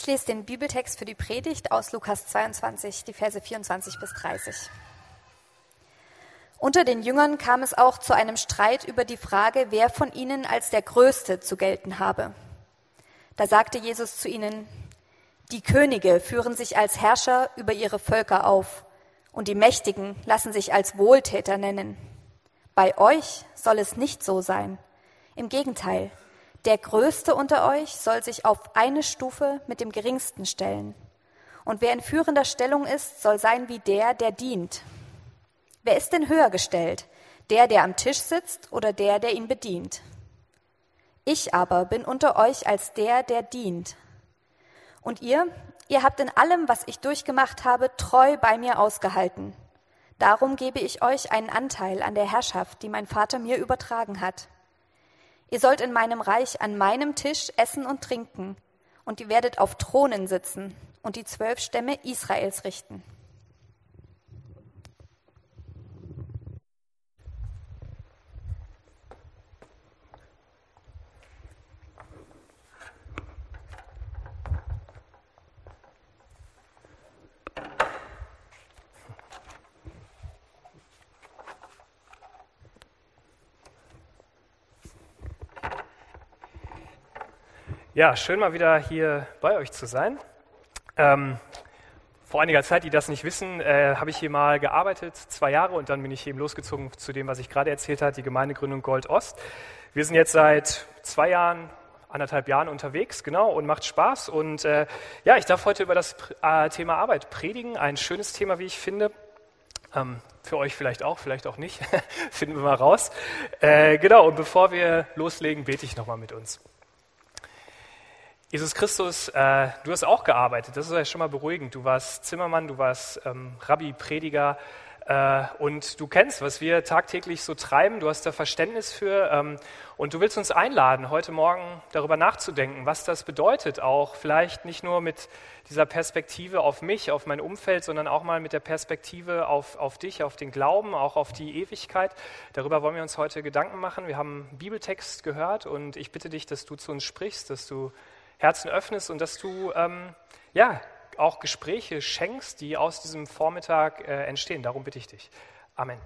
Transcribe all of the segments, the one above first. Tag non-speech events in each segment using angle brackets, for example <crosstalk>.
Ich lese den Bibeltext für die Predigt aus Lukas 22, die Verse 24 bis 30. Unter den Jüngern kam es auch zu einem Streit über die Frage, wer von ihnen als der Größte zu gelten habe. Da sagte Jesus zu ihnen, die Könige führen sich als Herrscher über ihre Völker auf, und die Mächtigen lassen sich als Wohltäter nennen. Bei euch soll es nicht so sein. Im Gegenteil, der Größte unter euch soll sich auf eine Stufe mit dem Geringsten stellen. Und wer in führender Stellung ist, soll sein wie der, der dient. Wer ist denn höher gestellt? Der, der am Tisch sitzt oder der, der ihn bedient? Ich aber bin unter euch als der, der dient. Und ihr, ihr habt in allem, was ich durchgemacht habe, treu bei mir ausgehalten. Darum gebe ich euch einen Anteil an der Herrschaft, die mein Vater mir übertragen hat. Ihr sollt in meinem Reich an meinem Tisch essen und trinken, und ihr werdet auf Thronen sitzen und die zwölf Stämme Israels richten. Ja, schön mal wieder hier bei euch zu sein. Ähm, vor einiger Zeit, die das nicht wissen, äh, habe ich hier mal gearbeitet, zwei Jahre, und dann bin ich eben losgezogen zu dem, was ich gerade erzählt habe, die Gemeindegründung Gold Ost. Wir sind jetzt seit zwei Jahren, anderthalb Jahren unterwegs, genau, und macht Spaß. Und äh, ja, ich darf heute über das äh, Thema Arbeit predigen, ein schönes Thema, wie ich finde. Ähm, für euch vielleicht auch, vielleicht auch nicht, <laughs> finden wir mal raus. Äh, genau, und bevor wir loslegen, bete ich nochmal mit uns. Jesus Christus, äh, du hast auch gearbeitet, das ist ja schon mal beruhigend. Du warst Zimmermann, du warst ähm, Rabbi, Prediger äh, und du kennst, was wir tagtäglich so treiben. Du hast da Verständnis für ähm, und du willst uns einladen, heute Morgen darüber nachzudenken, was das bedeutet, auch vielleicht nicht nur mit dieser Perspektive auf mich, auf mein Umfeld, sondern auch mal mit der Perspektive auf, auf dich, auf den Glauben, auch auf die Ewigkeit. Darüber wollen wir uns heute Gedanken machen. Wir haben einen Bibeltext gehört und ich bitte dich, dass du zu uns sprichst, dass du Herzen öffnest und dass du ähm, ja, auch Gespräche schenkst, die aus diesem Vormittag äh, entstehen. Darum bitte ich dich. Amen.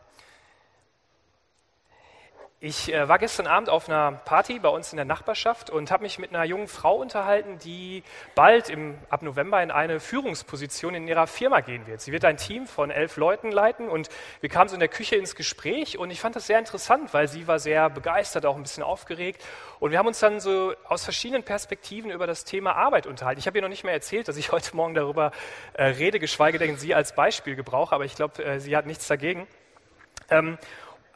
Ich äh, war gestern Abend auf einer Party bei uns in der Nachbarschaft und habe mich mit einer jungen Frau unterhalten, die bald im, ab November in eine Führungsposition in ihrer Firma gehen wird. Sie wird ein Team von elf Leuten leiten und wir kamen so in der Küche ins Gespräch und ich fand das sehr interessant, weil sie war sehr begeistert, auch ein bisschen aufgeregt und wir haben uns dann so aus verschiedenen Perspektiven über das Thema Arbeit unterhalten. Ich habe ihr noch nicht mehr erzählt, dass ich heute Morgen darüber äh, rede, geschweige denn sie als Beispiel gebrauche, aber ich glaube, äh, sie hat nichts dagegen. Ähm,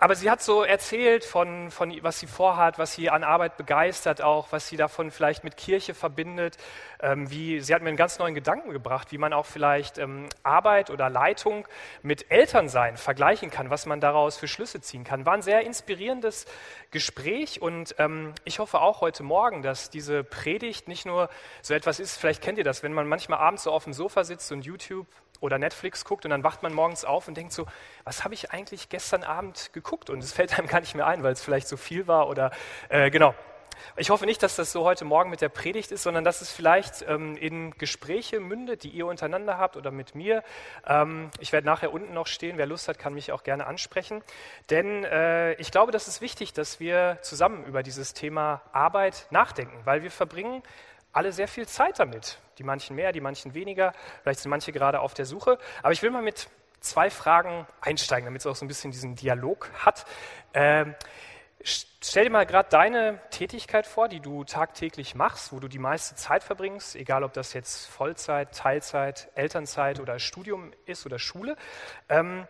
aber sie hat so erzählt von, von, was sie vorhat, was sie an Arbeit begeistert auch, was sie davon vielleicht mit Kirche verbindet. Ähm, wie, sie hat mir einen ganz neuen Gedanken gebracht, wie man auch vielleicht ähm, Arbeit oder Leitung mit Elternsein vergleichen kann, was man daraus für Schlüsse ziehen kann. War ein sehr inspirierendes Gespräch und ähm, ich hoffe auch heute Morgen, dass diese Predigt nicht nur so etwas ist, vielleicht kennt ihr das, wenn man manchmal abends so auf dem Sofa sitzt und YouTube oder Netflix guckt und dann wacht man morgens auf und denkt so, was habe ich eigentlich gestern Abend geguckt? Und es fällt einem gar nicht mehr ein, weil es vielleicht so viel war oder äh, genau. Ich hoffe nicht, dass das so heute Morgen mit der Predigt ist, sondern dass es vielleicht ähm, in Gespräche mündet, die ihr untereinander habt oder mit mir. Ähm, ich werde nachher unten noch stehen. Wer Lust hat, kann mich auch gerne ansprechen. Denn äh, ich glaube, das ist wichtig, dass wir zusammen über dieses Thema Arbeit nachdenken, weil wir verbringen alle sehr viel Zeit damit. Die manchen mehr, die manchen weniger. Vielleicht sind manche gerade auf der Suche. Aber ich will mal mit zwei Fragen einsteigen, damit es auch so ein bisschen diesen Dialog hat. Ähm, stell dir mal gerade deine Tätigkeit vor, die du tagtäglich machst, wo du die meiste Zeit verbringst, egal ob das jetzt Vollzeit, Teilzeit, Elternzeit oder Studium ist oder Schule. Ähm,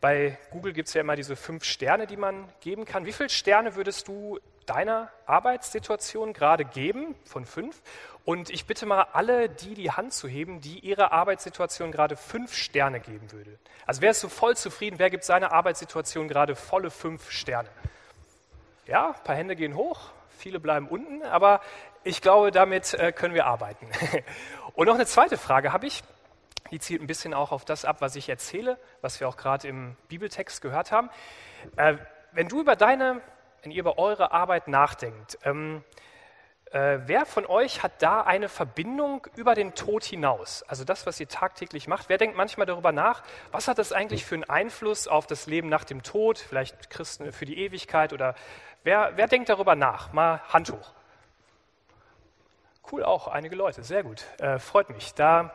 bei Google gibt es ja immer diese fünf Sterne, die man geben kann. Wie viele Sterne würdest du deiner Arbeitssituation gerade geben von fünf. Und ich bitte mal alle, die die Hand zu heben, die ihrer Arbeitssituation gerade fünf Sterne geben würde. Also wer ist so voll zufrieden? Wer gibt seiner Arbeitssituation gerade volle fünf Sterne? Ja, ein paar Hände gehen hoch, viele bleiben unten, aber ich glaube, damit äh, können wir arbeiten. <laughs> Und noch eine zweite Frage habe ich. Die zielt ein bisschen auch auf das ab, was ich erzähle, was wir auch gerade im Bibeltext gehört haben. Äh, wenn du über deine wenn ihr über eure Arbeit nachdenkt, ähm, Äh, wer von euch hat da eine Verbindung über den Tod hinaus? Also das, was ihr tagtäglich macht. Wer denkt manchmal darüber nach, was hat das eigentlich für einen Einfluss auf das Leben nach dem Tod? Vielleicht Christen für die Ewigkeit oder wer, wer denkt darüber nach? Mal Hand hoch. Cool, auch einige Leute, sehr gut. Äh, freut mich. Da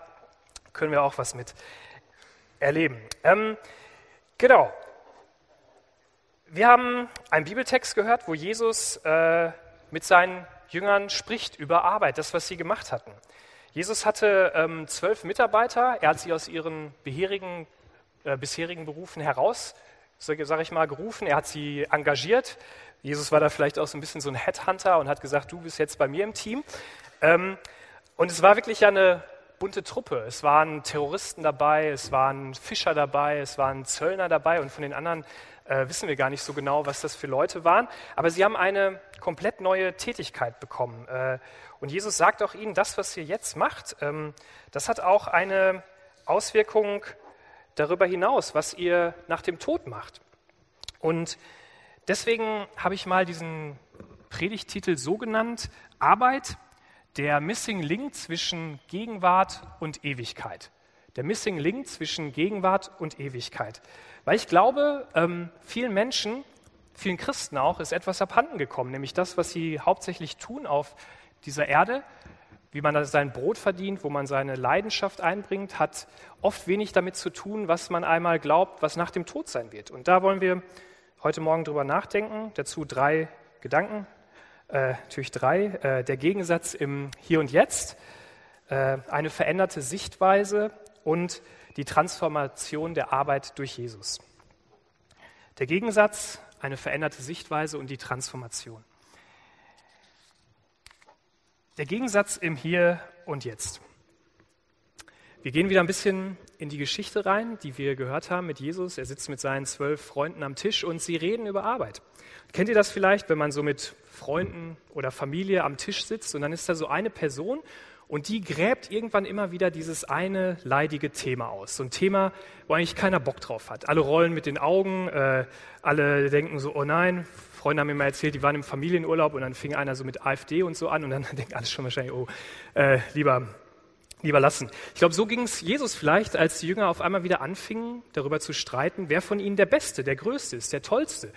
können wir auch was mit erleben. Ähm, genau. Wir haben einen Bibeltext gehört, wo Jesus äh, mit seinen Jüngern spricht über Arbeit, das, was sie gemacht hatten. Jesus hatte ähm, zwölf Mitarbeiter, er hat sie aus ihren bisherigen, äh, bisherigen Berufen heraus, sage ich mal, gerufen, er hat sie engagiert. Jesus war da vielleicht auch so ein bisschen so ein Headhunter und hat gesagt, du bist jetzt bei mir im Team. Ähm, und es war wirklich eine bunte Truppe. Es waren Terroristen dabei, es waren Fischer dabei, es waren Zöllner dabei und von den anderen äh, wissen wir gar nicht so genau, was das für Leute waren. Aber sie haben eine komplett neue Tätigkeit bekommen. Äh, und Jesus sagt auch ihnen, das, was ihr jetzt macht, ähm, das hat auch eine Auswirkung darüber hinaus, was ihr nach dem Tod macht. Und deswegen habe ich mal diesen Predigtitel so genannt, Arbeit, der Missing Link zwischen Gegenwart und Ewigkeit. Der Missing Link zwischen Gegenwart und Ewigkeit. Weil ich glaube, ähm, vielen Menschen, vielen Christen auch, ist etwas abhanden gekommen, nämlich das, was sie hauptsächlich tun auf dieser Erde, wie man sein Brot verdient, wo man seine Leidenschaft einbringt, hat oft wenig damit zu tun, was man einmal glaubt, was nach dem Tod sein wird. Und da wollen wir heute Morgen drüber nachdenken. Dazu drei Gedanken, äh, natürlich drei. Äh, der Gegensatz im Hier und Jetzt, äh, eine veränderte Sichtweise und die Transformation der Arbeit durch Jesus. Der Gegensatz, eine veränderte Sichtweise und die Transformation. Der Gegensatz im Hier und Jetzt. Wir gehen wieder ein bisschen in die Geschichte rein, die wir gehört haben mit Jesus. Er sitzt mit seinen zwölf Freunden am Tisch und sie reden über Arbeit. Kennt ihr das vielleicht, wenn man so mit Freunden oder Familie am Tisch sitzt und dann ist da so eine Person und die gräbt irgendwann immer wieder dieses eine leidige Thema aus. So ein Thema, wo eigentlich keiner Bock drauf hat. Alle rollen mit den Augen, äh, alle denken so, oh nein, Freunde haben mir mal erzählt, die waren im Familienurlaub und dann fing einer so mit AfD und so an und dann <laughs> denkt alles schon wahrscheinlich, oh, äh, lieber, lieber lassen. Ich glaube, so ging es Jesus vielleicht, als die Jünger auf einmal wieder anfingen, darüber zu streiten, wer von ihnen der Beste, der Größte ist, der Tollste.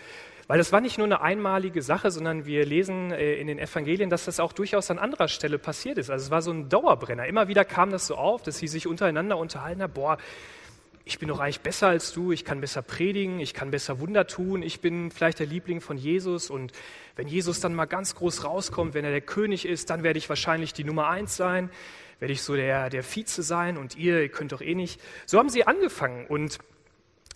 Weil das war nicht nur eine einmalige Sache, sondern wir lesen äh, in den Evangelien, dass das auch durchaus an anderer Stelle passiert ist. Also es war so ein Dauerbrenner. Immer wieder kam das so auf, dass sie sich untereinander unterhalten haben, boah, ich bin doch eigentlich besser als du, ich kann besser predigen, ich kann besser Wunder tun, ich bin vielleicht der Liebling von Jesus. Und wenn Jesus dann mal ganz groß rauskommt, wenn er der König ist, dann werde ich wahrscheinlich die Nummer eins sein, werde ich so der, der Vize sein. Und ihr, ihr könnt doch eh nicht. So haben sie angefangen. Und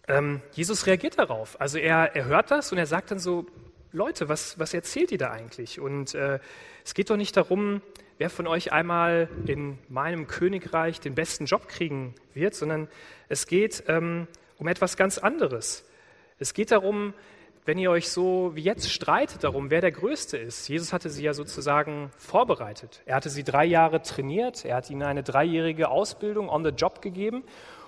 ähm, Jesus reagiert darauf. Also er, er hört das und er sagt dann so, Leute, was, was erzählt ihr da eigentlich? Und äh, es geht doch nicht darum, wer von euch einmal in meinem Königreich den besten Job kriegen wird, sondern es geht ähm, um etwas ganz anderes. Es geht darum, wenn ihr euch so wie jetzt streitet darum, wer der Größte ist. Jesus hatte sie ja sozusagen vorbereitet. Er hatte sie drei Jahre trainiert, er hat ihnen eine dreijährige Ausbildung on the job gegeben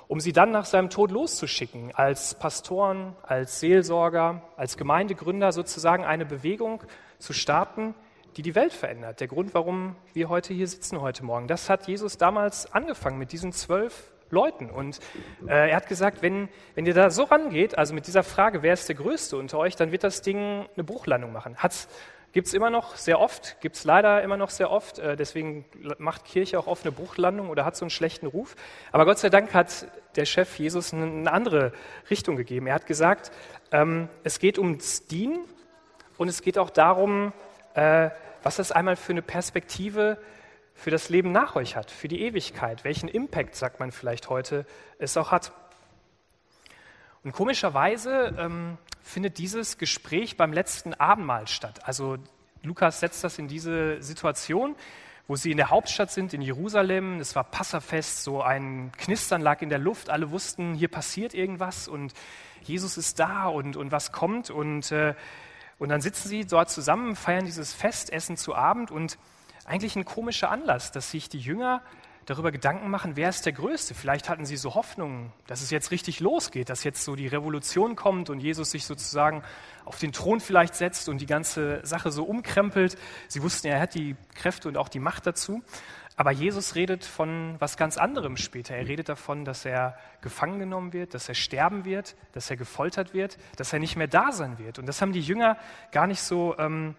um sie dann nach seinem Tod loszuschicken, als Pastoren, als Seelsorger, als Gemeindegründer sozusagen eine Bewegung zu starten, die die Welt verändert. Der Grund, warum wir heute hier sitzen heute Morgen. Das hat Jesus damals angefangen mit diesen zwölf Leuten. Und äh, er hat gesagt, wenn, wenn ihr da so rangeht, also mit dieser Frage, wer ist der Größte unter euch, dann wird das Ding eine Bruchlandung machen. Hat's Gibt es immer noch sehr oft, gibt es leider immer noch sehr oft. Äh, deswegen macht Kirche auch oft eine Bruchlandung oder hat so einen schlechten Ruf. Aber Gott sei Dank hat der Chef Jesus eine andere Richtung gegeben. Er hat gesagt, ähm, es geht ums Dienen und es geht auch darum, äh, was das einmal für eine Perspektive für das Leben nach euch hat, für die Ewigkeit, welchen Impact, sagt man vielleicht heute, es auch hat. Und komischerweise ähm, findet dieses Gespräch beim letzten Abendmahl statt. Also Lukas setzt das in diese Situation, wo sie in der Hauptstadt sind, in Jerusalem. Es war Passafest, so ein Knistern lag in der Luft. Alle wussten, hier passiert irgendwas und Jesus ist da und, und was kommt. Und, äh, und dann sitzen sie dort zusammen, feiern dieses Fest, essen zu Abend und eigentlich ein komischer Anlass, dass sich die Jünger darüber Gedanken machen, wer ist der Größte. Vielleicht hatten sie so Hoffnungen, dass es jetzt richtig losgeht, dass jetzt so die Revolution kommt und Jesus sich sozusagen auf den Thron vielleicht setzt und die ganze Sache so umkrempelt. Sie wussten, er hat die Kräfte und auch die Macht dazu. Aber Jesus redet von was ganz anderem später. Er redet davon, dass er gefangen genommen wird, dass er sterben wird, dass er gefoltert wird, dass er nicht mehr da sein wird. Und das haben die Jünger gar nicht so ähm,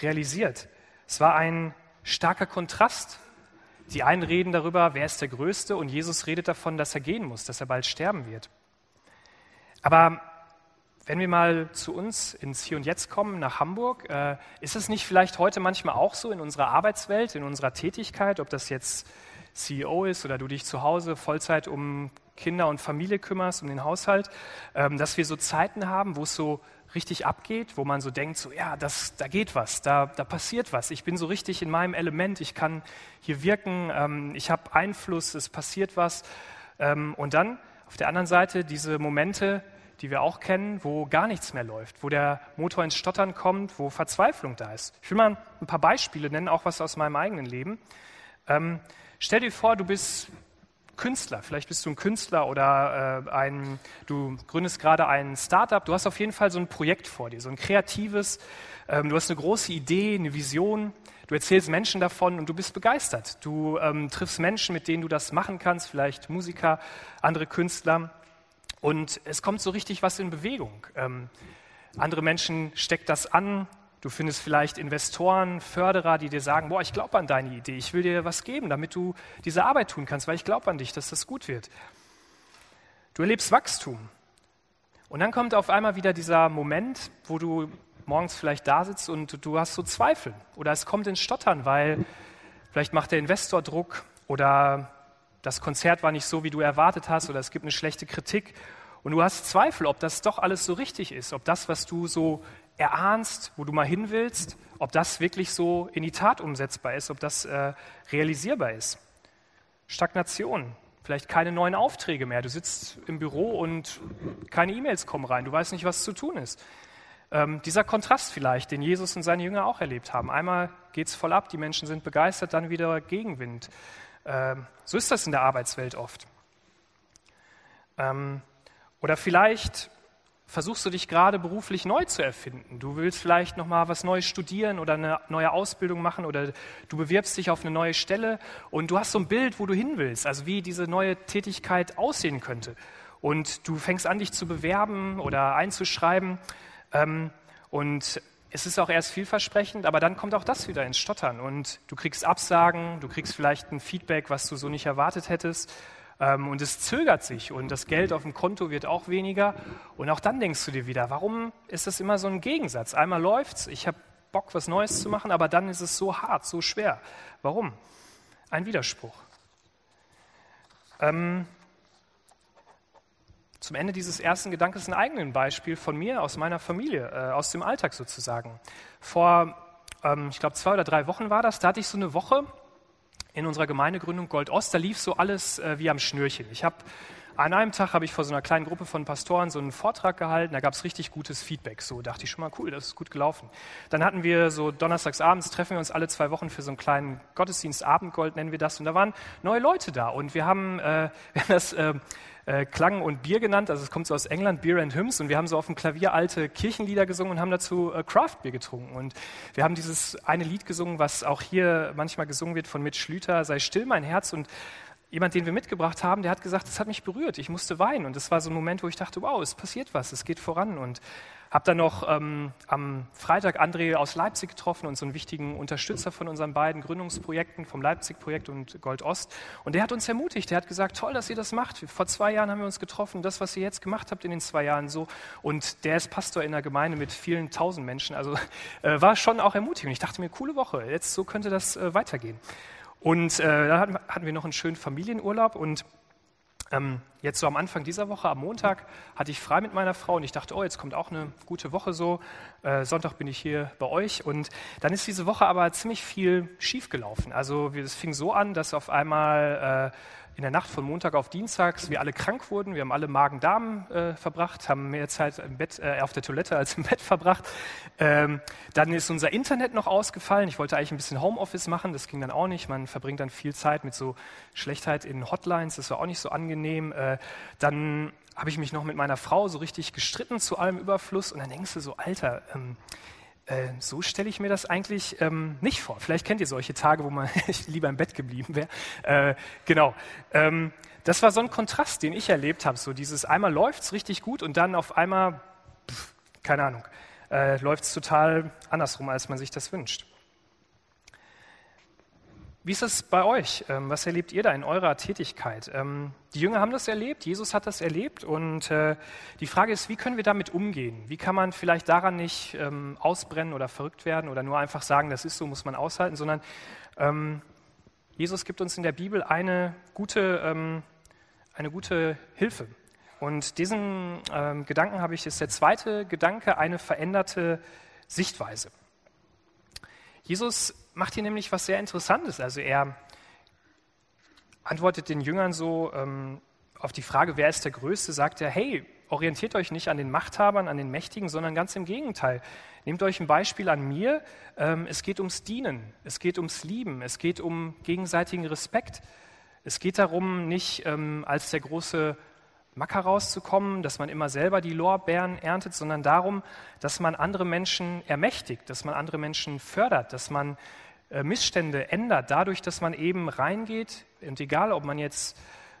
realisiert. Es war ein starker Kontrast. Die einen reden darüber, wer ist der Größte, und Jesus redet davon, dass er gehen muss, dass er bald sterben wird. Aber wenn wir mal zu uns ins Hier und Jetzt kommen, nach Hamburg, äh, ist es nicht vielleicht heute manchmal auch so in unserer Arbeitswelt, in unserer Tätigkeit, ob das jetzt CEO ist oder du dich zu Hause Vollzeit um Kinder und Familie kümmerst, um den Haushalt, ähm, dass wir so Zeiten haben, wo es so richtig abgeht, wo man so denkt, so ja, das, da geht was, da, da passiert was. Ich bin so richtig in meinem Element, ich kann hier wirken, ähm, ich habe Einfluss, es passiert was. Ähm, und dann auf der anderen Seite diese Momente, die wir auch kennen, wo gar nichts mehr läuft, wo der Motor ins Stottern kommt, wo Verzweiflung da ist. Ich will mal ein paar Beispiele nennen, auch was aus meinem eigenen Leben. Ähm, stell dir vor, du bist Künstler. Vielleicht bist du ein Künstler oder äh, ein, du gründest gerade ein Startup. Du hast auf jeden Fall so ein Projekt vor dir, so ein kreatives. Ähm, du hast eine große Idee, eine Vision. Du erzählst Menschen davon und du bist begeistert. Du ähm, triffst Menschen, mit denen du das machen kannst, vielleicht Musiker, andere Künstler. Und es kommt so richtig was in Bewegung. Ähm, andere Menschen steckt das an. Du findest vielleicht Investoren, Förderer, die dir sagen, boah, ich glaube an deine Idee, ich will dir was geben, damit du diese Arbeit tun kannst, weil ich glaube an dich, dass das gut wird. Du erlebst Wachstum. Und dann kommt auf einmal wieder dieser Moment, wo du morgens vielleicht da sitzt und du hast so Zweifel oder es kommt ins Stottern, weil vielleicht macht der Investor Druck oder das Konzert war nicht so, wie du erwartet hast, oder es gibt eine schlechte Kritik. Und du hast Zweifel, ob das doch alles so richtig ist, ob das, was du so erahnst, wo du mal hin willst, ob das wirklich so in die Tat umsetzbar ist, ob das äh, realisierbar ist. Stagnation, vielleicht keine neuen Aufträge mehr. Du sitzt im Büro und keine E-Mails kommen rein. Du weißt nicht, was zu tun ist. Ähm, dieser Kontrast vielleicht, den Jesus und seine Jünger auch erlebt haben. Einmal geht es voll ab, die Menschen sind begeistert, dann wieder Gegenwind. Ähm, so ist das in der Arbeitswelt oft. Ähm, oder vielleicht versuchst du dich gerade beruflich neu zu erfinden. Du willst vielleicht noch mal was Neues studieren oder eine neue Ausbildung machen oder du bewirbst dich auf eine neue Stelle und du hast so ein Bild, wo du hin willst, also wie diese neue Tätigkeit aussehen könnte. Und du fängst an, dich zu bewerben oder einzuschreiben. Ähm, und es ist auch erst vielversprechend, aber dann kommt auch das wieder ins Stottern und du kriegst Absagen, du kriegst vielleicht ein Feedback, was du so nicht erwartet hättest und es zögert sich und das Geld auf dem Konto wird auch weniger und auch dann denkst du dir wieder, warum ist das immer so ein Gegensatz? Einmal läuft's, ich habe Bock, was Neues zu machen, aber dann ist es so hart, so schwer. Warum? Ein Widerspruch. Ähm, zum Ende dieses ersten Gedankens ein eigenes Beispiel von mir, aus meiner Familie, äh, aus dem Alltag sozusagen. Vor, ähm, ich glaube, zwei oder drei Wochen war das, da hatte ich so eine Woche in unserer Gemeindegründung Gold Ost, da lief so alles äh, wie am Schnürchen. Ich habe an einem Tag habe ich vor so einer kleinen Gruppe von Pastoren so einen Vortrag gehalten, da gab es richtig gutes Feedback. So dachte ich schon mal, cool, das ist gut gelaufen. Dann hatten wir so donnerstags abends, treffen wir uns alle zwei Wochen für so einen kleinen Gottesdienst, Abendgold nennen wir das, und da waren neue Leute da. Und wir haben, äh, <laughs> wir haben das äh, äh, Klang und Bier genannt. Also es kommt so aus England, Beer and Hymns. Und wir haben so auf dem Klavier alte Kirchenlieder gesungen und haben dazu äh, Craft-Bier getrunken. Und wir haben dieses eine Lied gesungen, was auch hier manchmal gesungen wird von Mitch Schlüter, Sei still, mein Herz. Und jemand, den wir mitgebracht haben, der hat gesagt, es hat mich berührt, ich musste weinen. Und das war so ein Moment, wo ich dachte, wow, es passiert was, es geht voran. Und habe dann noch ähm, am Freitag André aus Leipzig getroffen und so einen wichtigen Unterstützer von unseren beiden Gründungsprojekten, vom Leipzig-Projekt und Gold Ost. Und der hat uns ermutigt, der hat gesagt, toll, dass ihr das macht. Vor zwei Jahren haben wir uns getroffen, das, was ihr jetzt gemacht habt in den zwei Jahren so. Und der ist Pastor in einer Gemeinde mit vielen tausend Menschen. Also äh, war schon auch ermutigend. Ich dachte mir, coole Woche, jetzt so könnte das äh, weitergehen. Und äh, da hatten wir noch einen schönen Familienurlaub und Ähm, jetzt so am Anfang dieser Woche, am Montag, hatte ich frei mit meiner Frau und ich dachte, oh, jetzt kommt auch eine gute Woche so. Äh, Sonntag bin ich hier bei euch und dann ist diese Woche aber ziemlich viel schiefgelaufen. Also es fing so an, dass auf einmal äh, in der Nacht von Montag auf Dienstags wir alle krank wurden. Wir haben alle Magen-Darm äh, verbracht, haben mehr Zeit im Bett, äh, auf der Toilette als im <laughs> Bett verbracht. Ähm, dann ist unser Internet noch ausgefallen. Ich wollte eigentlich ein bisschen Homeoffice machen, das ging dann auch nicht. Man verbringt dann viel Zeit mit so Schlechtheit in Hotlines, das war auch nicht so angenehm. Äh, dann habe ich mich noch mit meiner Frau so richtig gestritten zu allem Überfluss und dann denkst du so, Alter, ähm, äh, so stelle ich mir das eigentlich ähm, nicht vor. Vielleicht kennt ihr solche Tage, wo man <laughs> lieber im Bett geblieben wäre. Äh, genau. Ähm, das war so ein Kontrast, den ich erlebt habe. So dieses einmal läuft es richtig gut und dann auf einmal, pff, keine Ahnung, äh, läuft es total andersrum, als man sich das wünscht. Wie ist es bei euch? Ähm, was erlebt ihr da in eurer Tätigkeit? Ähm, die Jünger haben das erlebt, Jesus hat das erlebt und äh, die Frage ist, wie können wir damit umgehen? Wie kann man vielleicht daran nicht ähm, ausbrennen oder verrückt werden oder nur einfach sagen, das ist so, muss man aushalten, sondern Jesus gibt uns in der Bibel eine gute, eine gute Hilfe. Und diesen Gedanken habe ich, ist der zweite Gedanke, eine veränderte Sichtweise. Jesus macht hier nämlich was sehr Interessantes. Also er antwortet den Jüngern so ähm, auf die Frage, wer ist der Größte, sagt er, hey, orientiert euch nicht an den Machthabern, an den Mächtigen, sondern ganz im Gegenteil. Nehmt euch ein Beispiel an mir. Ähm, es geht ums Dienen, es geht ums Lieben, es geht um gegenseitigen Respekt. Es geht darum, nicht ähm, als der große Macker rauszukommen, dass man immer selber die Lorbeeren erntet, sondern darum, dass man andere Menschen ermächtigt, dass man andere Menschen fördert, dass man äh, Missstände ändert, dadurch, dass man eben reingeht und egal, ob man jetzt,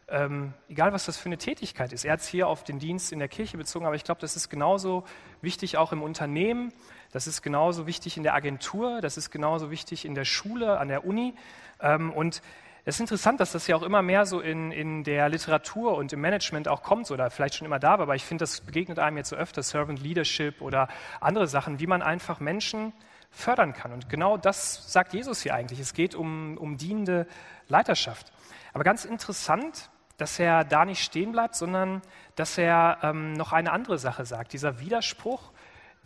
ähm, egal was das für eine Tätigkeit ist, er hat es hier auf den Dienst in der Kirche bezogen, aber ich glaube, das ist genauso wichtig auch im Unternehmen, das ist genauso wichtig in der Agentur, das ist genauso wichtig in der Schule, an der Uni. Ähm, und es ist interessant, dass das ja auch immer mehr so in, in der Literatur und im Management auch kommt oder vielleicht schon immer da war, aber ich finde, das begegnet einem jetzt so öfter, Servant Leadership oder andere Sachen, wie man einfach Menschen fördern kann. Und genau das sagt Jesus hier eigentlich. Es geht um, um dienende Leiterschaft. Aber ganz interessant, dass er da nicht stehen bleibt, sondern dass er ähm, noch eine andere Sache sagt. Dieser Widerspruch,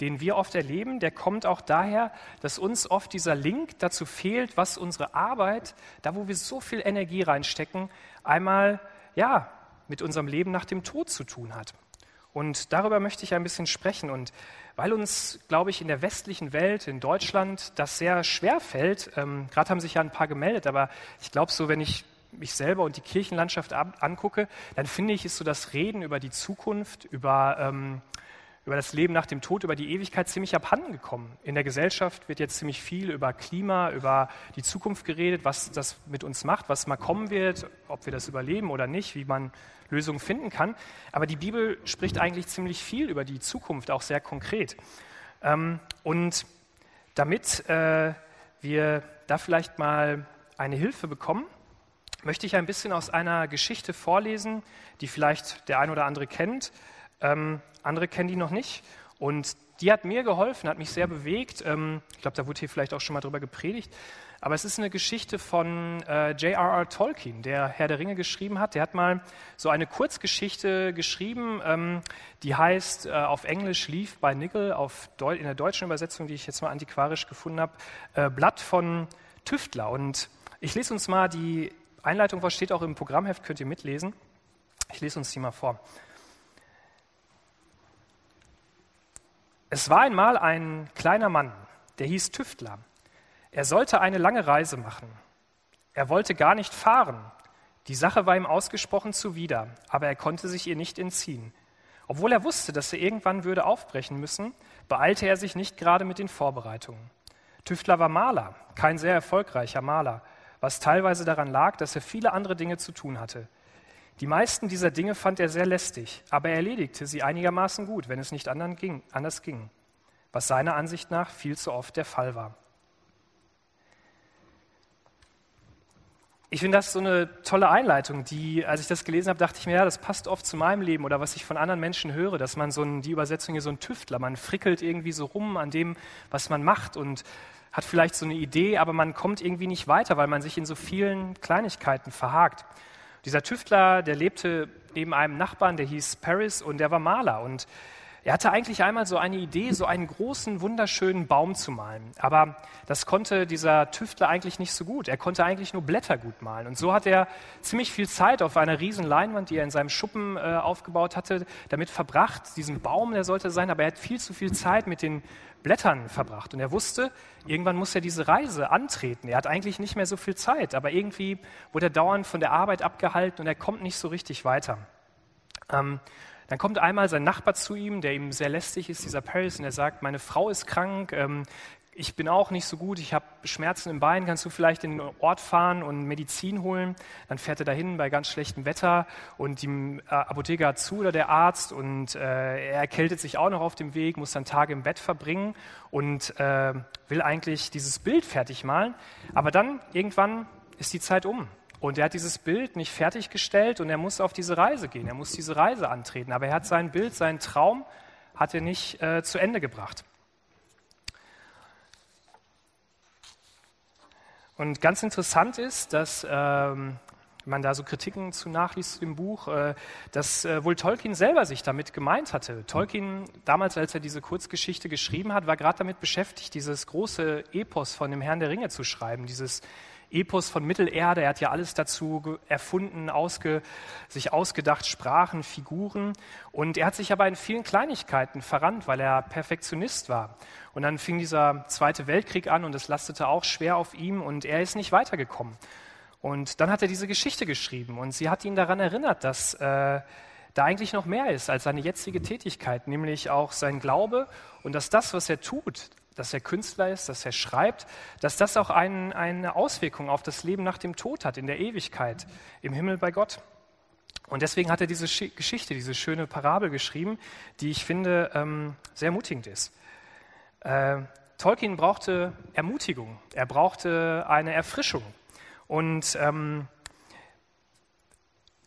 den wir oft erleben, der kommt auch daher, dass uns oft dieser Link dazu fehlt, was unsere Arbeit, da wo wir so viel Energie reinstecken, einmal ja mit unserem Leben nach dem Tod zu tun hat. Und darüber möchte ich ein bisschen sprechen. Und weil uns, glaube ich, in der westlichen Welt, in Deutschland, das sehr schwer fällt, ähm, gerade haben sich ja ein paar gemeldet, aber ich glaube so, wenn ich mich selber und die Kirchenlandschaft angucke, dann finde ich, ist so das Reden über die Zukunft, über ähm, über das Leben nach dem Tod, über die Ewigkeit ziemlich abhanden gekommen. In der Gesellschaft wird jetzt ziemlich viel über Klima, über die Zukunft geredet, was das mit uns macht, was mal kommen wird, ob wir das überleben oder nicht, wie man Lösungen finden kann. Aber die Bibel spricht eigentlich ziemlich viel über die Zukunft, auch sehr konkret. Ähm, und damit äh, wir da vielleicht mal eine Hilfe bekommen, möchte ich ein bisschen aus einer Geschichte vorlesen, die vielleicht der ein oder andere kennt. Ähm, andere kennen die noch nicht. Und die hat mir geholfen, hat mich sehr bewegt. Ähm, ich glaube, da wurde hier vielleicht auch schon mal drüber gepredigt. Aber es ist eine Geschichte von äh, J.R.R. Tolkien, der Herr der Ringe geschrieben hat. Der hat mal so eine Kurzgeschichte geschrieben, ähm, die heißt äh, auf Englisch Leaf by Nickel, auf in der deutschen Übersetzung, die ich jetzt mal antiquarisch gefunden habe, äh, Blatt von Tüftler. Und ich lese uns mal die Einleitung, was steht auch im Programmheft, könnt ihr mitlesen. Ich lese uns die mal vor. Es war einmal ein kleiner Mann, der hieß Tüftler. Er sollte eine lange Reise machen. Er wollte gar nicht fahren. Die Sache war ihm ausgesprochen zuwider, aber er konnte sich ihr nicht entziehen. Obwohl er wusste, dass er irgendwann würde aufbrechen müssen, beeilte er sich nicht gerade mit den Vorbereitungen. Tüftler war Maler, kein sehr erfolgreicher Maler, was teilweise daran lag, dass er viele andere Dinge zu tun hatte. Die meisten dieser Dinge fand er sehr lästig, aber er erledigte sie einigermaßen gut, wenn es nicht ging, anders ging, was seiner Ansicht nach viel zu oft der Fall war. Ich finde das so eine tolle Einleitung, die, als ich das gelesen habe, dachte ich mir, ja, das passt oft zu meinem Leben oder was ich von anderen Menschen höre, dass man so ein, die Übersetzung hier so ein Tüftler, man frickelt irgendwie so rum an dem, was man macht und hat vielleicht so eine Idee, aber man kommt irgendwie nicht weiter, weil man sich in so vielen Kleinigkeiten verhakt. Dieser Tüftler, der lebte neben einem Nachbarn, der hieß Paris und der war Maler. Und er hatte eigentlich einmal so eine Idee, so einen großen, wunderschönen Baum zu malen. Aber das konnte dieser Tüftler eigentlich nicht so gut. Er konnte eigentlich nur Blätter gut malen. Und so hat er ziemlich viel Zeit auf einer riesen Leinwand, die er in seinem Schuppen äh, aufgebaut hatte, damit verbracht. Diesen Baum, der sollte sein, aber er hat viel zu viel Zeit mit den Blättern verbracht. Und er wusste, irgendwann muss er diese Reise antreten. Er hat eigentlich nicht mehr so viel Zeit, aber irgendwie wurde er dauernd von der Arbeit abgehalten und er kommt nicht so richtig weiter. Ähm, dann kommt einmal sein Nachbar zu ihm, der ihm sehr lästig ist, dieser Paris, und er sagt, meine Frau ist krank, ähm, ich bin auch nicht so gut, ich habe Schmerzen im Bein, kannst du vielleicht in den Ort fahren und Medizin holen? Dann fährt er dahin bei ganz schlechtem Wetter und die äh, Apotheker hat zu oder der Arzt und äh, er erkältet sich auch noch auf dem Weg, muss dann Tage im Bett verbringen und äh, will eigentlich dieses Bild fertig malen. Aber dann irgendwann ist die Zeit um und er hat dieses Bild nicht fertiggestellt und er muss auf diese Reise gehen, er muss diese Reise antreten. Aber er hat sein Bild, seinen Traum, hat er nicht äh, zu Ende gebracht. Und ganz interessant ist, dass ähm, man da so Kritiken zu nachliest im Buch, äh, dass äh, wohl Tolkien selber sich damit gemeint hatte. Tolkien, damals, als er diese Kurzgeschichte geschrieben hat, war gerade damit beschäftigt, dieses große Epos von dem Herrn der Ringe zu schreiben, dieses Epos von Mittelerde. Er hat ja alles dazu erfunden, ausge, sich ausgedacht, Sprachen, Figuren. Und er hat sich aber in vielen Kleinigkeiten verrannt, weil er Perfektionist war. Und dann fing dieser Zweite Weltkrieg an und es lastete auch schwer auf ihm und er ist nicht weitergekommen. Und dann hat er diese Geschichte geschrieben und sie hat ihn daran erinnert, dass äh, da eigentlich noch mehr ist als seine jetzige Tätigkeit, nämlich auch sein Glaube und dass das, was er tut, dass er Künstler ist, dass er schreibt, dass das auch ein, eine Auswirkung auf das Leben nach dem Tod hat, in der Ewigkeit, im Himmel bei Gott. Und deswegen hat er diese Geschichte, diese schöne Parabel geschrieben, die ich finde ähm, sehr ermutigend ist. Äh, Tolkien brauchte Ermutigung, er brauchte eine Erfrischung. Und ähm,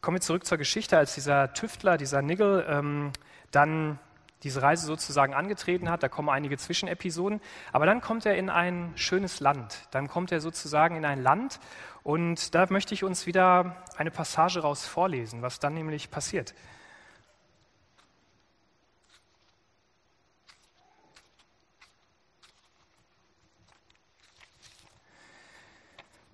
kommen wir zurück zur Geschichte, als dieser Tüftler, dieser Nigel, ähm, dann diese Reise sozusagen angetreten hat. Da kommen einige Zwischenepisoden. Aber dann kommt er in ein schönes Land. Dann kommt er sozusagen in ein Land. Und da möchte ich uns wieder eine Passage raus vorlesen, was dann nämlich passiert.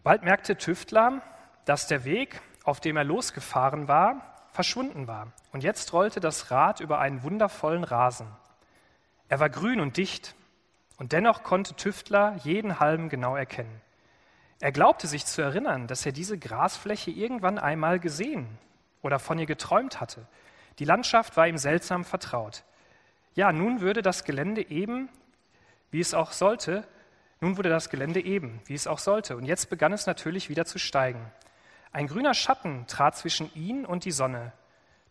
Bald merkte Tüftler, dass der Weg, auf dem er losgefahren war, verschwunden war. Und jetzt rollte das Rad über einen wundervollen Rasen. Er war grün und dicht, und dennoch konnte Tüftler jeden Halm genau erkennen. Er glaubte sich zu erinnern, dass er diese Grasfläche irgendwann einmal gesehen oder von ihr geträumt hatte. Die Landschaft war ihm seltsam vertraut. Ja, nun würde das Gelände eben, wie es auch sollte, nun wurde das Gelände eben, wie es auch sollte. Und jetzt begann es natürlich wieder zu steigen. Ein grüner Schatten trat zwischen ihn und die Sonne.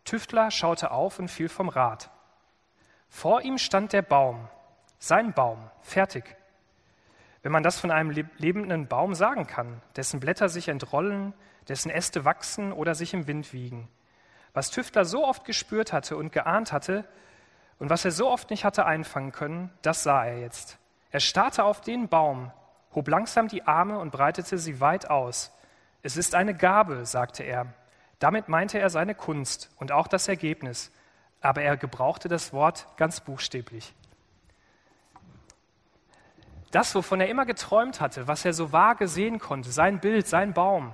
Tüftler schaute auf und fiel vom Rad. Vor ihm stand der Baum, sein Baum, fertig. Wenn man das von einem lebenden Baum sagen kann, dessen Blätter sich entrollen, dessen Äste wachsen oder sich im Wind wiegen. Was Tüftler so oft gespürt hatte und geahnt hatte und was er so oft nicht hatte einfangen können, das sah er jetzt. Er starrte auf den Baum, hob langsam die Arme und breitete sie weit aus. Es ist eine Gabe, sagte er. Damit meinte er seine Kunst und auch das Ergebnis, aber er gebrauchte das Wort ganz buchstäblich. Das, wovon er immer geträumt hatte, was er so vage sehen konnte, sein Bild, sein Baum,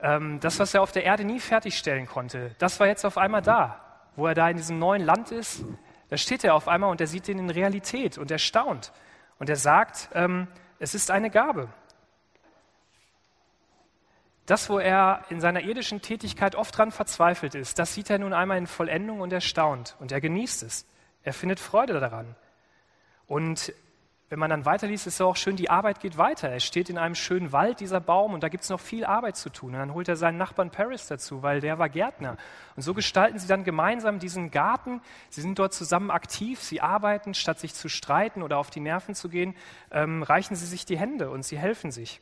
ähm, das, was er auf der Erde nie fertigstellen konnte, das war jetzt auf einmal da. Wo er da in diesem neuen Land ist, da steht er auf einmal und er sieht ihn in Realität und er staunt. Und er sagt, ähm, es ist eine Gabe. Das, wo er in seiner irdischen Tätigkeit oft dran verzweifelt ist, das sieht er nun einmal in Vollendung und er staunt und er genießt es. Er findet Freude daran. Und wenn man dann weiterliest, ist es auch schön, die Arbeit geht weiter. Er steht in einem schönen Wald, dieser Baum, und da gibt es noch viel Arbeit zu tun. Und dann holt er seinen Nachbarn Paris dazu, weil der war Gärtner. Und so gestalten sie dann gemeinsam diesen Garten. Sie sind dort zusammen aktiv, sie arbeiten, statt sich zu streiten oder auf die Nerven zu gehen, ähm, reichen sie sich die Hände und sie helfen sich.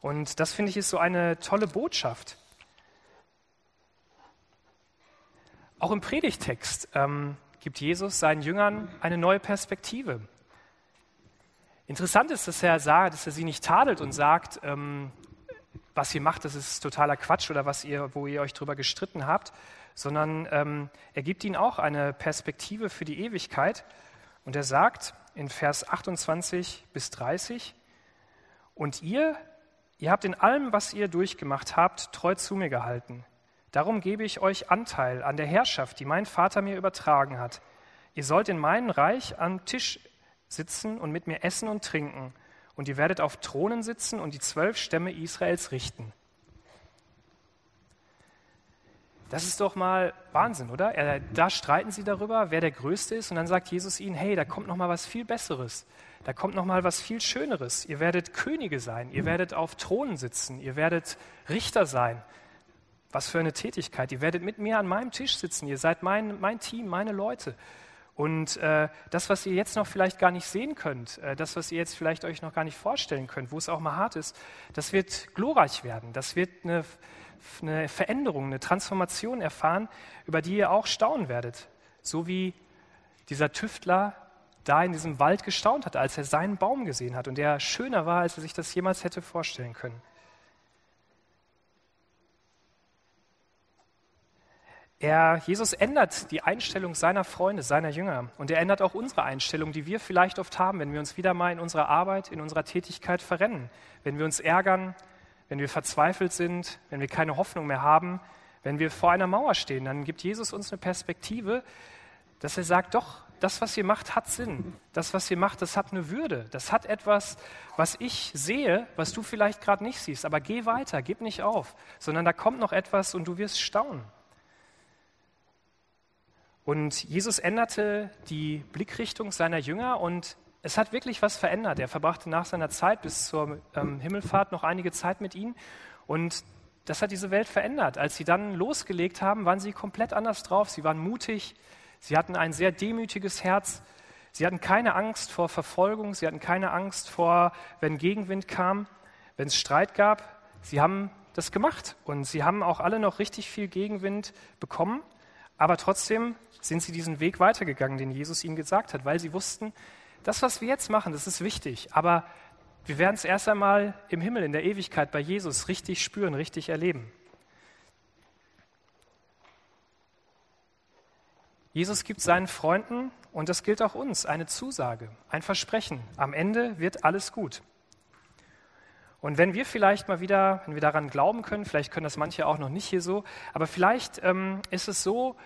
Und das finde ich ist so eine tolle Botschaft. Auch im Predigtext ähm, gibt Jesus seinen Jüngern eine neue Perspektive. Interessant ist, dass er sagt, dass er sie nicht tadelt und sagt, ähm, was ihr macht, das ist totaler Quatsch oder was ihr, wo ihr euch drüber gestritten habt, sondern ähm, er gibt ihnen auch eine Perspektive für die Ewigkeit. Und er sagt in Vers 28 bis 30, und ihr, ihr habt in allem, was ihr durchgemacht habt, treu zu mir gehalten. Darum gebe ich euch Anteil an der Herrschaft, die mein Vater mir übertragen hat. Ihr sollt in meinem Reich am Tisch sitzen und mit mir essen und trinken. Und ihr werdet auf Thronen sitzen und die zwölf Stämme Israels richten. Das ist doch mal Wahnsinn, oder? Da streiten sie darüber, wer der Größte ist, und dann sagt Jesus ihnen: Hey, da kommt noch mal was viel Besseres. Da kommt noch mal was viel Schöneres. Ihr werdet Könige sein. Ihr werdet auf Thronen sitzen. Ihr werdet Richter sein. Was für eine Tätigkeit. Ihr werdet mit mir an meinem Tisch sitzen. Ihr seid mein, mein Team, meine Leute. Und äh, das, was ihr jetzt noch vielleicht gar nicht sehen könnt, äh, das, was ihr jetzt vielleicht euch noch gar nicht vorstellen könnt, wo es auch mal hart ist, das wird glorreich werden. Das wird eine, eine Veränderung, eine Transformation erfahren, über die ihr auch staunen werdet. So wie dieser Tüftler da in diesem Wald gestaunt hat, als er seinen Baum gesehen hat und der schöner war, als er sich das jemals hätte vorstellen können. Er, Jesus ändert die Einstellung seiner Freunde, seiner Jünger. Und er ändert auch unsere Einstellung, die wir vielleicht oft haben, wenn wir uns wieder mal in unserer Arbeit, in unserer Tätigkeit verrennen. Wenn wir uns ärgern, wenn wir verzweifelt sind, wenn wir keine Hoffnung mehr haben, wenn wir vor einer Mauer stehen, dann gibt Jesus uns eine Perspektive, dass er sagt, doch, das, was ihr macht, hat Sinn. Das, was ihr macht, das hat eine Würde. Das hat etwas, was ich sehe, was du vielleicht gerade nicht siehst. Aber geh weiter, gib nicht auf, sondern da kommt noch etwas und du wirst staunen. Und Jesus änderte die Blickrichtung seiner Jünger und es hat wirklich was verändert. Er verbrachte nach seiner Zeit bis zur ähm, Himmelfahrt noch einige Zeit mit ihnen und das hat diese Welt verändert. Als sie dann losgelegt haben, waren sie komplett anders drauf. Sie waren mutig, sie hatten ein sehr demütiges Herz, sie hatten keine Angst vor Verfolgung, sie hatten keine Angst vor, wenn Gegenwind kam, wenn es Streit gab. Sie haben das gemacht und sie haben auch alle noch richtig viel Gegenwind bekommen. Aber trotzdem sind sie diesen Weg weitergegangen, den Jesus ihnen gesagt hat, weil sie wussten, das, was wir jetzt machen, das ist wichtig, aber wir werden es erst einmal im Himmel, in der Ewigkeit bei Jesus richtig spüren, richtig erleben. Jesus gibt seinen Freunden, und das gilt auch uns, eine Zusage, ein Versprechen. Am Ende wird alles gut. Und wenn wir vielleicht mal wieder, wenn wir daran glauben können, vielleicht können das manche auch noch nicht hier so, aber vielleicht ähm, ist es so,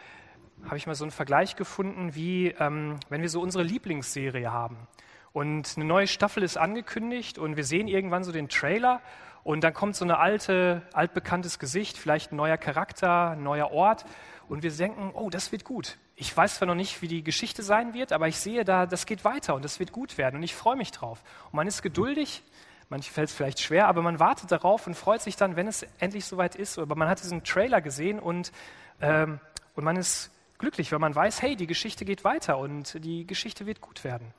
habe ich mal so einen Vergleich gefunden, wie ähm, wenn wir so unsere Lieblingsserie haben. Und eine neue Staffel ist angekündigt und wir sehen irgendwann so den Trailer und dann kommt so ein alte, altbekanntes Gesicht, vielleicht ein neuer Charakter, ein neuer Ort und wir denken, oh, das wird gut. Ich weiß zwar noch nicht, wie die Geschichte sein wird, aber ich sehe da, das geht weiter und das wird gut werden und ich freue mich drauf. Und man ist geduldig, manche fällt es vielleicht schwer, aber man wartet darauf und freut sich dann, wenn es endlich soweit ist. Aber man hat diesen Trailer gesehen und, ähm, und man ist glücklich, weil man weiß, hey, die Geschichte geht weiter und die Geschichte wird gut werden.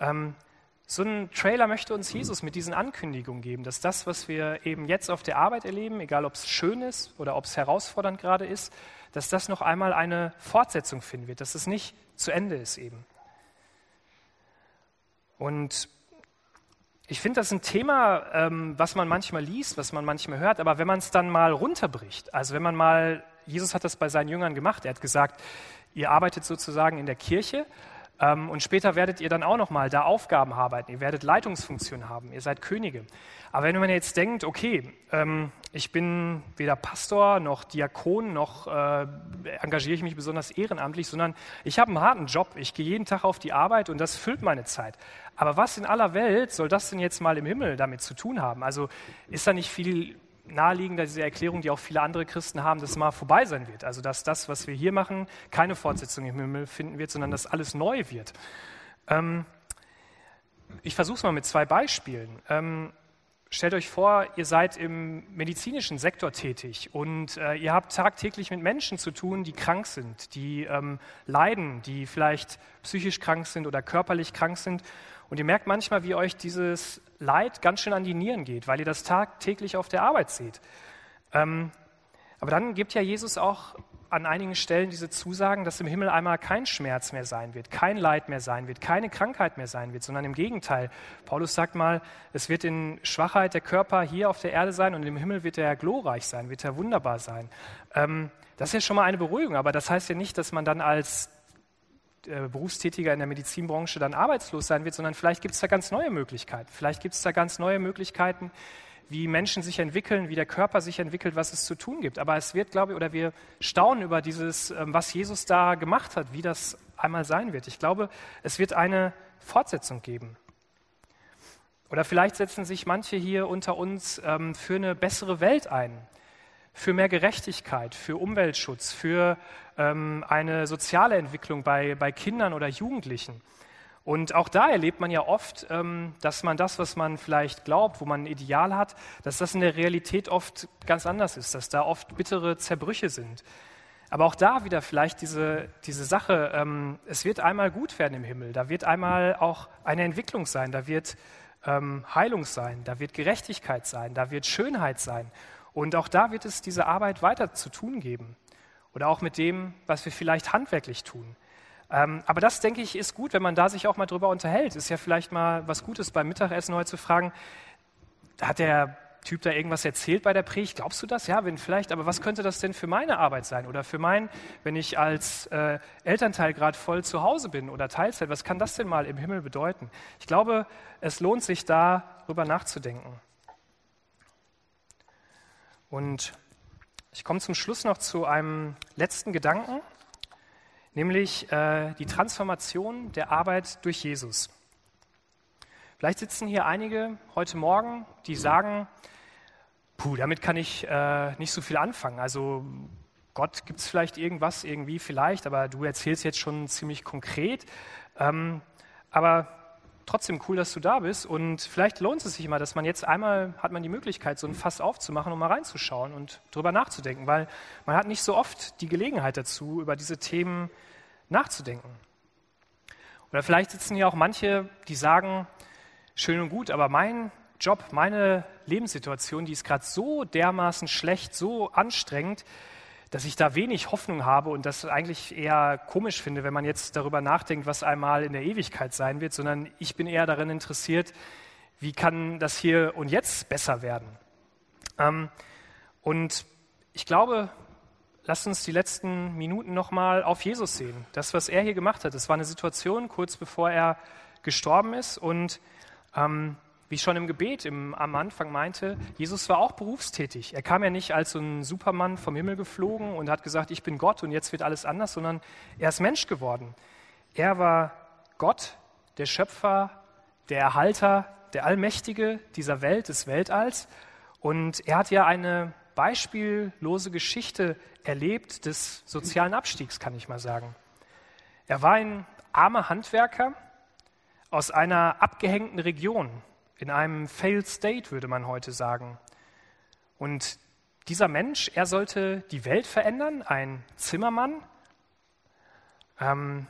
Ähm, so ein Trailer möchte uns Jesus mit diesen Ankündigungen geben, dass das, was wir eben jetzt auf der Arbeit erleben, egal ob es schön ist oder ob es herausfordernd gerade ist, dass das noch einmal eine Fortsetzung finden wird, dass es nicht zu Ende ist eben. Und ich finde das ein Thema, ähm, was man manchmal liest, was man manchmal hört, aber wenn man es dann mal runterbricht, also wenn man mal Jesus hat das bei seinen Jüngern gemacht. Er hat gesagt, ihr arbeitet sozusagen in der Kirche und später werdet ihr dann auch nochmal da Aufgaben arbeiten. Ihr werdet Leitungsfunktionen haben. Ihr seid Könige. Aber wenn man jetzt denkt, okay, ähm, ich bin weder Pastor noch Diakon noch äh, engagiere ich mich besonders ehrenamtlich, sondern ich habe einen harten Job. Ich gehe jeden Tag auf die Arbeit und das füllt meine Zeit. Aber was in aller Welt soll das denn jetzt mal im Himmel damit zu tun haben? Also ist da nicht viel naheliegender, diese Erklärung, die auch viele andere Christen haben, dass es mal vorbei sein wird. Also dass das, was wir hier machen, keine Fortsetzung im Himmel finden wird, sondern dass alles neu wird. Ähm, ich versuche es mal mit zwei Beispielen. Ähm, stellt euch vor, ihr seid im medizinischen Sektor tätig und äh, ihr habt tagtäglich mit Menschen zu tun, die krank sind, die ähm, leiden, die vielleicht psychisch krank sind oder körperlich krank sind. Und ihr merkt manchmal, wie euch dieses Leid ganz schön an die Nieren geht, weil ihr das tagtäglich auf der Arbeit seht. Ähm, aber dann gibt ja Jesus auch an einigen Stellen diese Zusagen, dass im Himmel einmal kein Schmerz mehr sein wird, kein Leid mehr sein wird, keine Krankheit mehr sein wird, sondern im Gegenteil. Paulus sagt mal, es wird in Schwachheit der Körper hier auf der Erde sein und im Himmel wird er glorreich sein, wird er wunderbar sein. Ähm, das ist ja schon mal eine Beruhigung, aber das heißt ja nicht, dass man dann als Berufstätiger in der Medizinbranche dann arbeitslos sein wird, sondern vielleicht gibt es da ganz neue Möglichkeiten. Vielleicht gibt es da ganz neue Möglichkeiten, wie Menschen sich entwickeln, wie der Körper sich entwickelt, was es zu tun gibt. Aber es wird, glaube ich, oder wir staunen über dieses, ähm, was Jesus da gemacht hat, wie das einmal sein wird. Ich glaube, es wird eine Fortsetzung geben. Oder vielleicht setzen sich manche hier unter uns ähm, für eine bessere Welt ein, für mehr Gerechtigkeit, für Umweltschutz, für ähm, eine soziale Entwicklung bei, bei Kindern oder Jugendlichen. Und auch da erlebt man ja oft, ähm, dass man das, was man vielleicht glaubt, wo man ein Ideal hat, dass das in der Realität oft ganz anders ist, dass da oft bittere Zerbrüche sind. Aber auch da wieder vielleicht diese, diese Sache, ähm, es wird einmal gut werden im Himmel, da wird einmal auch eine Entwicklung sein, da wird ähm, Heilung sein, da wird Gerechtigkeit sein, da wird Schönheit sein. Und auch da wird es diese Arbeit weiter zu tun geben. Oder auch mit dem, was wir vielleicht handwerklich tun. Ähm, aber das, denke ich, ist gut, wenn man da sich auch mal drüber unterhält. Ist ja vielleicht mal was Gutes beim Mittagessen heute zu fragen, hat der Typ da irgendwas erzählt bei der Predigt? Glaubst du das? Ja, wenn vielleicht, aber was könnte das denn für meine Arbeit sein? Oder für mein, wenn ich als äh, Elternteil gerade voll zu Hause bin oder Teilzeit, was kann das denn mal im Himmel bedeuten? Ich glaube, es lohnt sich da drüber nachzudenken. Und ich komme zum Schluss noch zu einem letzten Gedanken nämlich äh, die Transformation der Arbeit durch Jesus. Vielleicht sitzen hier einige heute Morgen, die sagen, puh, damit kann ich äh, nicht so viel anfangen. Also Gott gibt es vielleicht irgendwas, irgendwie vielleicht, aber du erzählst jetzt schon ziemlich konkret. Ähm, aber trotzdem cool, dass du da bist und vielleicht lohnt es sich immer, dass man jetzt einmal hat man die Möglichkeit, so ein Fass aufzumachen, um mal reinzuschauen und drüber nachzudenken, weil man hat nicht so oft die Gelegenheit dazu, über diese Themen nachzudenken. Oder vielleicht sitzen hier auch manche, die sagen, schön und gut, aber mein Job, meine Lebenssituation, die ist gerade so dermaßen schlecht, so anstrengend, dass ich da wenig Hoffnung habe und das eigentlich eher komisch finde, wenn man jetzt darüber nachdenkt, was einmal in der Ewigkeit sein wird, sondern ich bin eher darin interessiert, wie kann das hier und jetzt besser werden. Ähm, und ich glaube, lasst uns die letzten Minuten nochmal auf Jesus sehen. Das, was er hier gemacht hat, das war eine Situation kurz bevor er gestorben ist und ähm, wie ich schon im Gebet im, am Anfang meinte, Jesus war auch berufstätig. Er kam ja nicht als so ein Supermann vom Himmel geflogen und hat gesagt, ich bin Gott und jetzt wird alles anders, sondern er ist Mensch geworden. Er war Gott, der Schöpfer, der Erhalter, der Allmächtige dieser Welt, des Weltalls. Und er hat ja eine beispiellose Geschichte erlebt des sozialen Abstiegs, kann ich mal sagen. Er war ein armer Handwerker aus einer abgehängten Region, in einem Failed State, würde man heute sagen. Und dieser Mensch, er sollte die Welt verändern, ein Zimmermann. Ähm,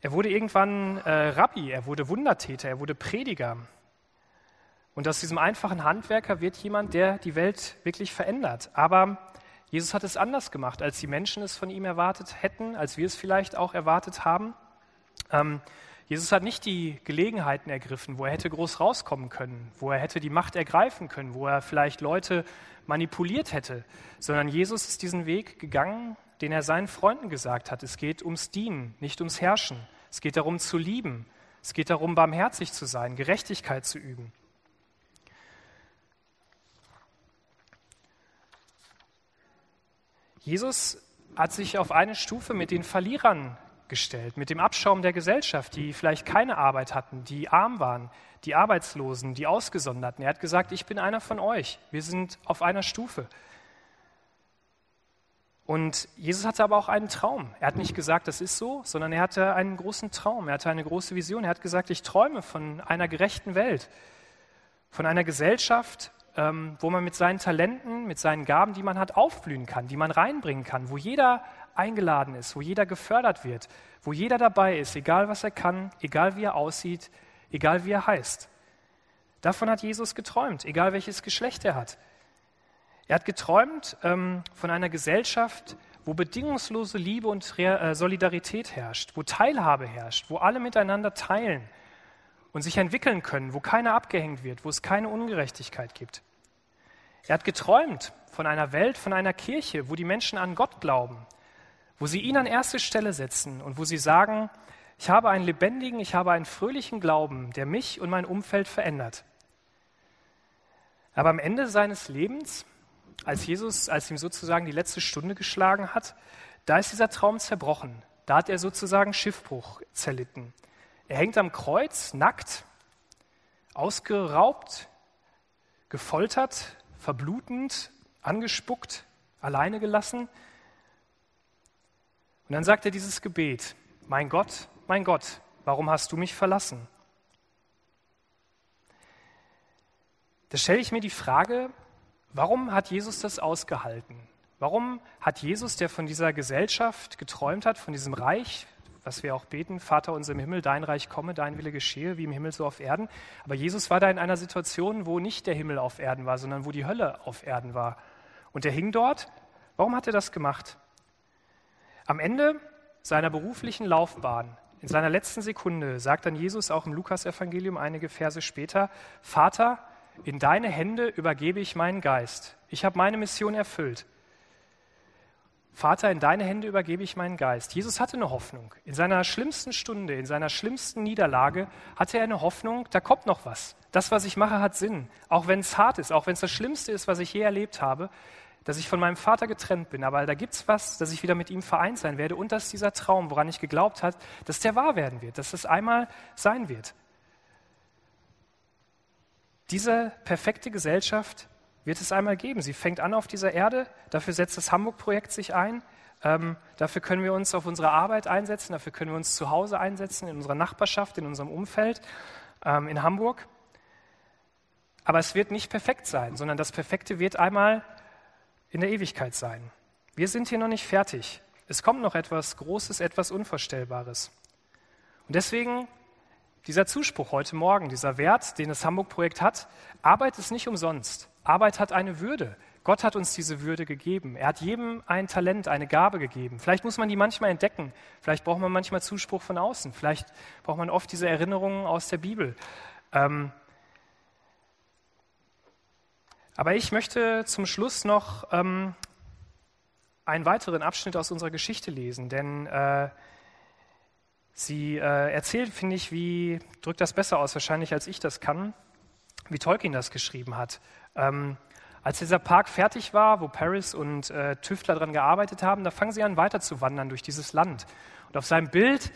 er wurde irgendwann äh, Rabbi, er wurde Wundertäter, er wurde Prediger. Und aus diesem einfachen Handwerker wird jemand, der die Welt wirklich verändert. Aber Jesus hat es anders gemacht, als die Menschen es von ihm erwartet hätten, als wir es vielleicht auch erwartet haben. Ähm, Jesus hat nicht die Gelegenheiten ergriffen, wo er hätte groß rauskommen können, wo er hätte die Macht ergreifen können, wo er vielleicht Leute manipuliert hätte, sondern Jesus ist diesen Weg gegangen, den er seinen Freunden gesagt hat. Es geht ums Dienen, nicht ums Herrschen. Es geht darum zu lieben. Es geht darum, barmherzig zu sein, Gerechtigkeit zu üben. Jesus hat sich auf eine Stufe mit den Verlierern gestellt, mit dem Abschaum der Gesellschaft, die vielleicht keine Arbeit hatten, die arm waren, die Arbeitslosen, die Ausgesonderten. Er hat gesagt, ich bin einer von euch, wir sind auf einer Stufe. Und Jesus hatte aber auch einen Traum. Er hat nicht gesagt, das ist so, sondern er hatte einen großen Traum, er hatte eine große Vision. Er hat gesagt, ich träume von einer gerechten Welt, von einer Gesellschaft, ähm, wo man mit seinen Talenten, mit seinen Gaben, die man hat, aufblühen kann, die man reinbringen kann, wo jeder eingeladen ist, wo jeder gefördert wird, wo jeder dabei ist, egal was er kann, egal wie er aussieht, egal wie er heißt. Davon hat Jesus geträumt, egal welches Geschlecht er hat. Er hat geträumt ähm, von einer Gesellschaft, wo bedingungslose Liebe und Re äh, Solidarität herrscht, wo Teilhabe herrscht, wo alle miteinander teilen und sich entwickeln können, wo keiner abgehängt wird, wo es keine Ungerechtigkeit gibt. Er hat geträumt von einer Welt, von einer Kirche, wo die Menschen an Gott glauben, wo sie ihn an erste Stelle setzen und wo sie sagen, ich habe einen lebendigen, ich habe einen fröhlichen Glauben, der mich und mein Umfeld verändert. Aber am Ende seines Lebens, als Jesus, als ihm sozusagen die letzte Stunde geschlagen hat, da ist dieser Traum zerbrochen. Da hat er sozusagen Schiffbruch zerlitten. Er hängt am Kreuz, nackt, ausgeraubt, gefoltert, verblutend, angespuckt, alleine gelassen. Und dann sagt er dieses Gebet, mein Gott, mein Gott, warum hast du mich verlassen? Da stelle ich mir die Frage, warum hat Jesus das ausgehalten? Warum hat Jesus, der von dieser Gesellschaft geträumt hat, von diesem Reich, was wir auch beten, Vater unser im Himmel, dein Reich komme, dein Wille geschehe, wie im Himmel so auf Erden. Aber Jesus war da in einer Situation, wo nicht der Himmel auf Erden war, sondern wo die Hölle auf Erden war. Und er hing dort. Warum hat er das gemacht? Am Ende seiner beruflichen Laufbahn, in seiner letzten Sekunde, sagt dann Jesus auch im Lukasevangelium einige Verse später, Vater, in deine Hände übergebe ich meinen Geist. Ich habe meine Mission erfüllt. Vater, in deine Hände übergebe ich meinen Geist. Jesus hatte eine Hoffnung. In seiner schlimmsten Stunde, in seiner schlimmsten Niederlage hatte er eine Hoffnung, da kommt noch was. Das, was ich mache, hat Sinn. Auch wenn es hart ist, auch wenn es das Schlimmste ist, was ich je erlebt habe, dass ich von meinem Vater getrennt bin. Aber da gibt es was, dass ich wieder mit ihm vereint sein werde und dass dieser Traum, woran ich geglaubt habe, dass der wahr werden wird, dass es einmal sein wird. Diese perfekte Gesellschaft wird es einmal geben. Sie fängt an auf dieser Erde, dafür setzt das Hamburg-Projekt sich ein. Ähm, dafür können wir uns auf unsere Arbeit einsetzen, dafür können wir uns zu Hause einsetzen, in unserer Nachbarschaft, in unserem Umfeld, ähm, in Hamburg. Aber es wird nicht perfekt sein, sondern das Perfekte wird einmal in der Ewigkeit sein. Wir sind hier noch nicht fertig. Es kommt noch etwas Großes, etwas Unvorstellbares. Und deswegen dieser Zuspruch heute Morgen, dieser Wert, den das Hamburg-Projekt hat, Arbeit ist nicht umsonst. Arbeit hat eine Würde. Gott hat uns diese Würde gegeben. Er hat jedem ein Talent, eine Gabe gegeben. Vielleicht muss man die manchmal entdecken. Vielleicht braucht man manchmal Zuspruch von außen. Vielleicht braucht man oft diese Erinnerungen aus der Bibel. Ähm aber ich möchte zum Schluss noch ähm, einen weiteren Abschnitt aus unserer Geschichte lesen, denn äh, Sie äh, erzählt, finde ich, wie, drückt das besser aus wahrscheinlich, als ich das kann, wie Tolkien das geschrieben hat. Ähm, als dieser Park fertig war, wo Paris und äh, Tüftler daran gearbeitet haben, da fangen sie an, weiter zu wandern durch dieses Land. Und auf seinem Bild,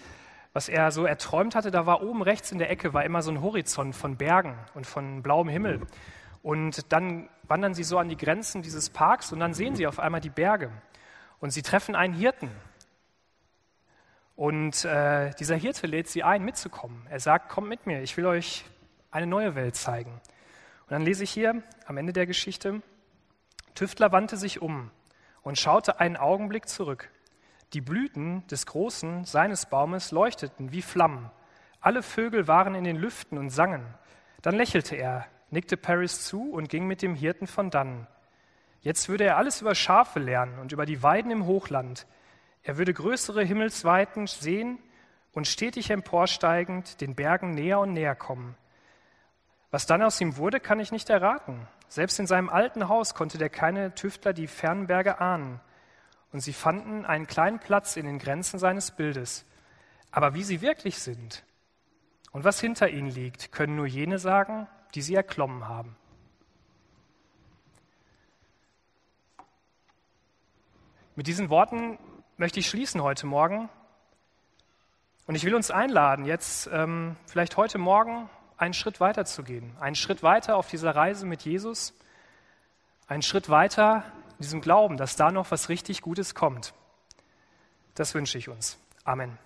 was er so erträumt hatte, da war oben rechts in der Ecke war immer so ein Horizont von Bergen und von blauem Himmel. Und dann wandern sie so an die Grenzen dieses Parks und dann sehen sie auf einmal die Berge. Und sie treffen einen Hirten, und äh, dieser Hirte lädt sie ein, mitzukommen. Er sagt, kommt mit mir, ich will euch eine neue Welt zeigen. Und dann lese ich hier am Ende der Geschichte, Tüftler wandte sich um und schaute einen Augenblick zurück. Die Blüten des großen seines Baumes leuchteten wie Flammen. Alle Vögel waren in den Lüften und sangen. Dann lächelte er, nickte Paris zu und ging mit dem Hirten von dannen. Jetzt würde er alles über Schafe lernen und über die Weiden im Hochland, er würde größere Himmelsweiten sehen und stetig emporsteigend den Bergen näher und näher kommen. Was dann aus ihm wurde, kann ich nicht erraten. Selbst in seinem alten Haus konnte der kleine Tüftler die fernen Berge ahnen. Und sie fanden einen kleinen Platz in den Grenzen seines Bildes. Aber wie sie wirklich sind und was hinter ihnen liegt, können nur jene sagen, die sie erklommen haben. Mit diesen Worten möchte ich schließen heute Morgen. Und ich will uns einladen, jetzt ähm, vielleicht heute Morgen einen Schritt weiter zu gehen. Einen Schritt weiter auf dieser Reise mit Jesus. Einen Schritt weiter in diesem Glauben, dass da noch was richtig Gutes kommt. Das wünsche ich uns. Amen.